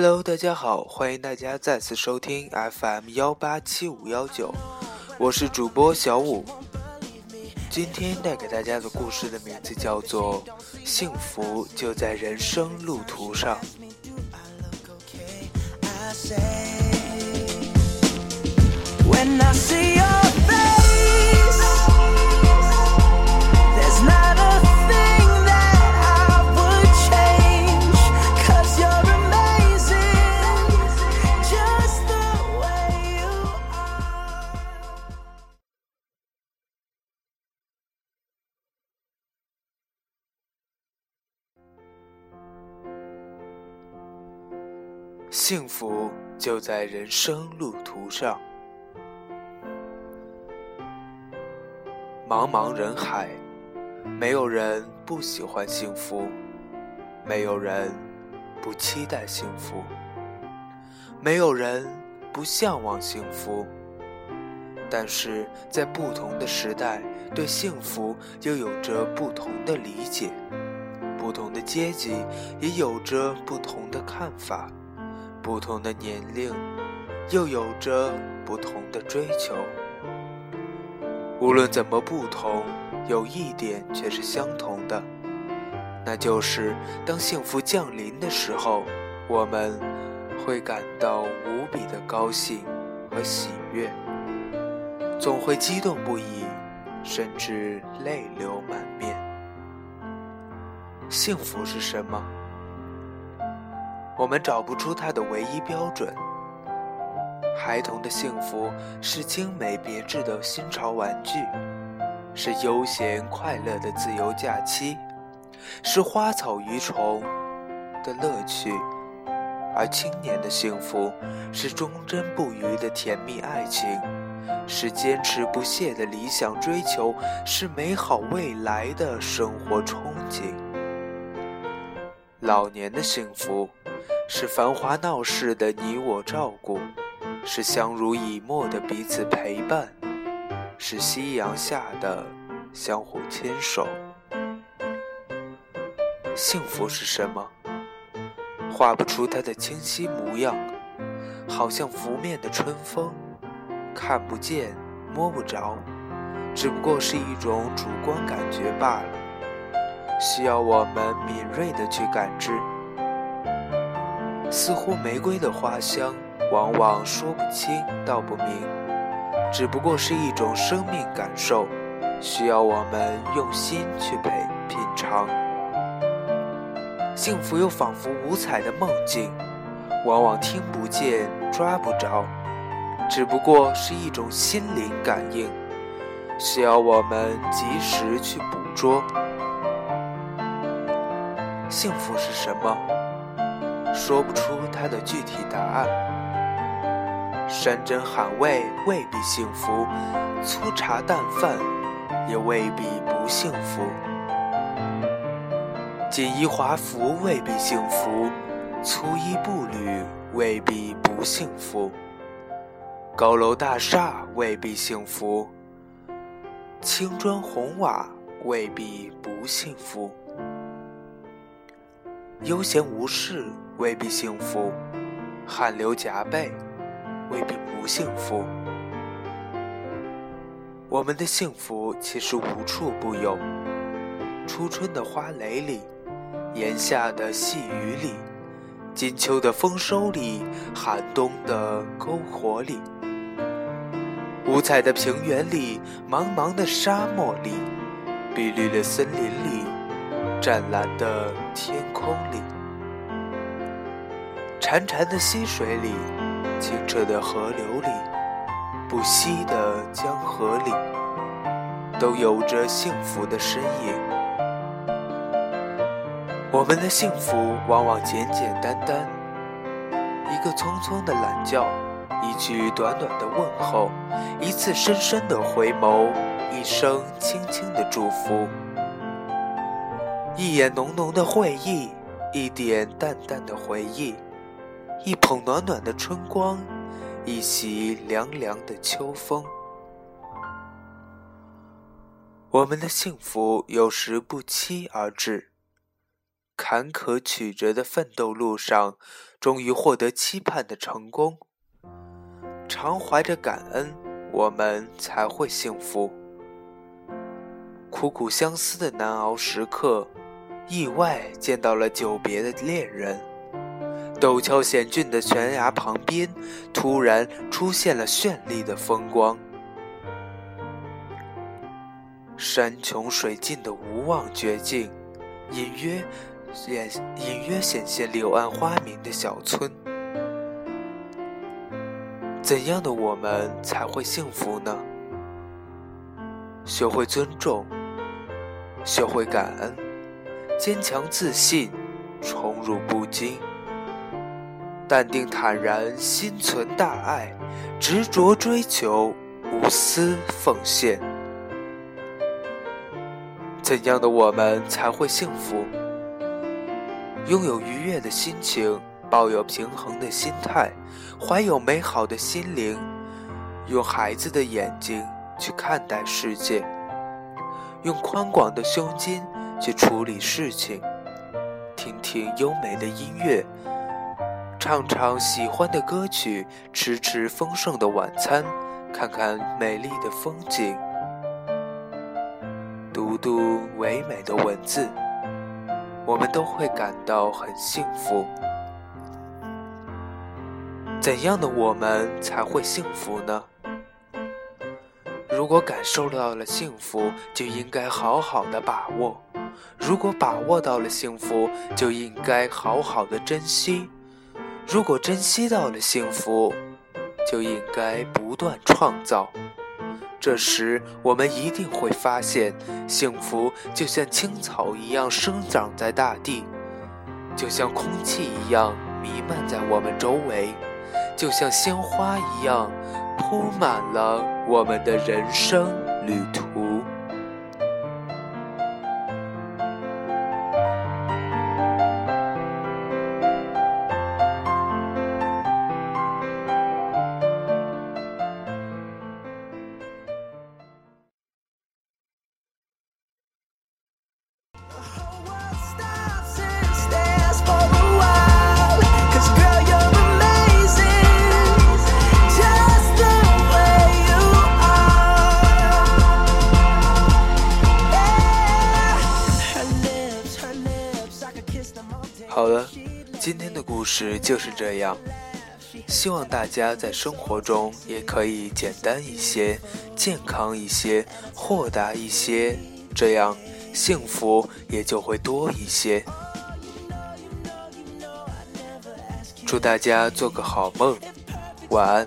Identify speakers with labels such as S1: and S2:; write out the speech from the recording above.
S1: Hello，大家好，欢迎大家再次收听 FM 幺八七五幺九，我是主播小五。今天带给大家的故事的名字叫做《幸福就在人生路途上》。幸福就在人生路途上。茫茫人海，没有人不喜欢幸福，没有人不期待幸福，没有人不向往幸福。但是在不同的时代，对幸福又有着不同的理解，不同的阶级也有着不同的看法。不同的年龄，又有着不同的追求。无论怎么不同，有一点却是相同的，那就是当幸福降临的时候，我们会感到无比的高兴和喜悦，总会激动不已，甚至泪流满面。幸福是什么？我们找不出它的唯一标准。孩童的幸福是精美别致的新潮玩具，是悠闲快乐的自由假期，是花草鱼虫的乐趣；而青年的幸福是忠贞不渝的甜蜜爱情，是坚持不懈的理想追求，是美好未来的生活憧憬。老年的幸福。是繁华闹市的你我照顾，是相濡以沫的彼此陪伴，是夕阳下的相互牵手。幸福是什么？画不出它的清晰模样，好像拂面的春风，看不见摸不着，只不过是一种主观感觉罢了，需要我们敏锐的去感知。似乎玫瑰的花香，往往说不清道不明，只不过是一种生命感受，需要我们用心去品品尝。幸福又仿佛五彩的梦境，往往听不见抓不着，只不过是一种心灵感应，需要我们及时去捕捉。幸福是什么？说不出它的具体答案。山珍海味未必幸福，粗茶淡饭也未必不幸福。锦衣华服未必幸福，粗衣布履未必不幸福。高楼大厦未必幸福，青砖红瓦未必不幸福。悠闲无事。未必幸福，汗流浃背未必不幸福。我们的幸福其实无处不有：初春的花蕾里，炎夏的细雨里，金秋的丰收里，寒冬的篝火里，五彩的平原里，茫茫的沙漠里，碧绿的森林里，湛蓝的天空里。潺潺的溪水里，清澈的河流里，不息的江河里，都有着幸福的身影。我们的幸福往往简简单单，一个匆匆的懒觉，一句短短的问候，一次深深的回眸，一声轻轻的祝福，一眼浓浓的会意，一点淡淡的回忆。一捧暖暖的春光，一袭凉凉的秋风。我们的幸福有时不期而至，坎坷曲折的奋斗路上，终于获得期盼的成功。常怀着感恩，我们才会幸福。苦苦相思的难熬时刻，意外见到了久别的恋人。陡峭险峻的悬崖旁边，突然出现了绚丽的风光。山穷水尽的无望绝境，隐约显隐约显现柳暗花明的小村。怎样的我们才会幸福呢？学会尊重，学会感恩，坚强自信，宠辱不惊，淡定坦然，心存大爱，执着追求，无私奉献。怎样的我们才会幸福？拥有愉悦的心情，抱有平衡的心态，怀有美好的心灵，用孩子的眼睛去看待世界，用宽广的胸襟去处理事情，听听优美的音乐，唱唱喜欢的歌曲，吃吃丰盛的晚餐，看看美丽的风景。读读唯美的文字，我们都会感到很幸福。怎样的我们才会幸福呢？如果感受到了幸福，就应该好好的把握；如果把握到了幸福，就应该好好的珍惜；如果珍惜到了幸福，就应该不断创造。这时，我们一定会发现，幸福就像青草一样生长在大地，就像空气一样弥漫在我们周围，就像鲜花一样铺满了我们的人生旅途。好了，今天的故事就是这样。希望大家在生活中也可以简单一些、健康一些、豁达一些，这样幸福也就会多一些。祝大家做个好梦，晚安。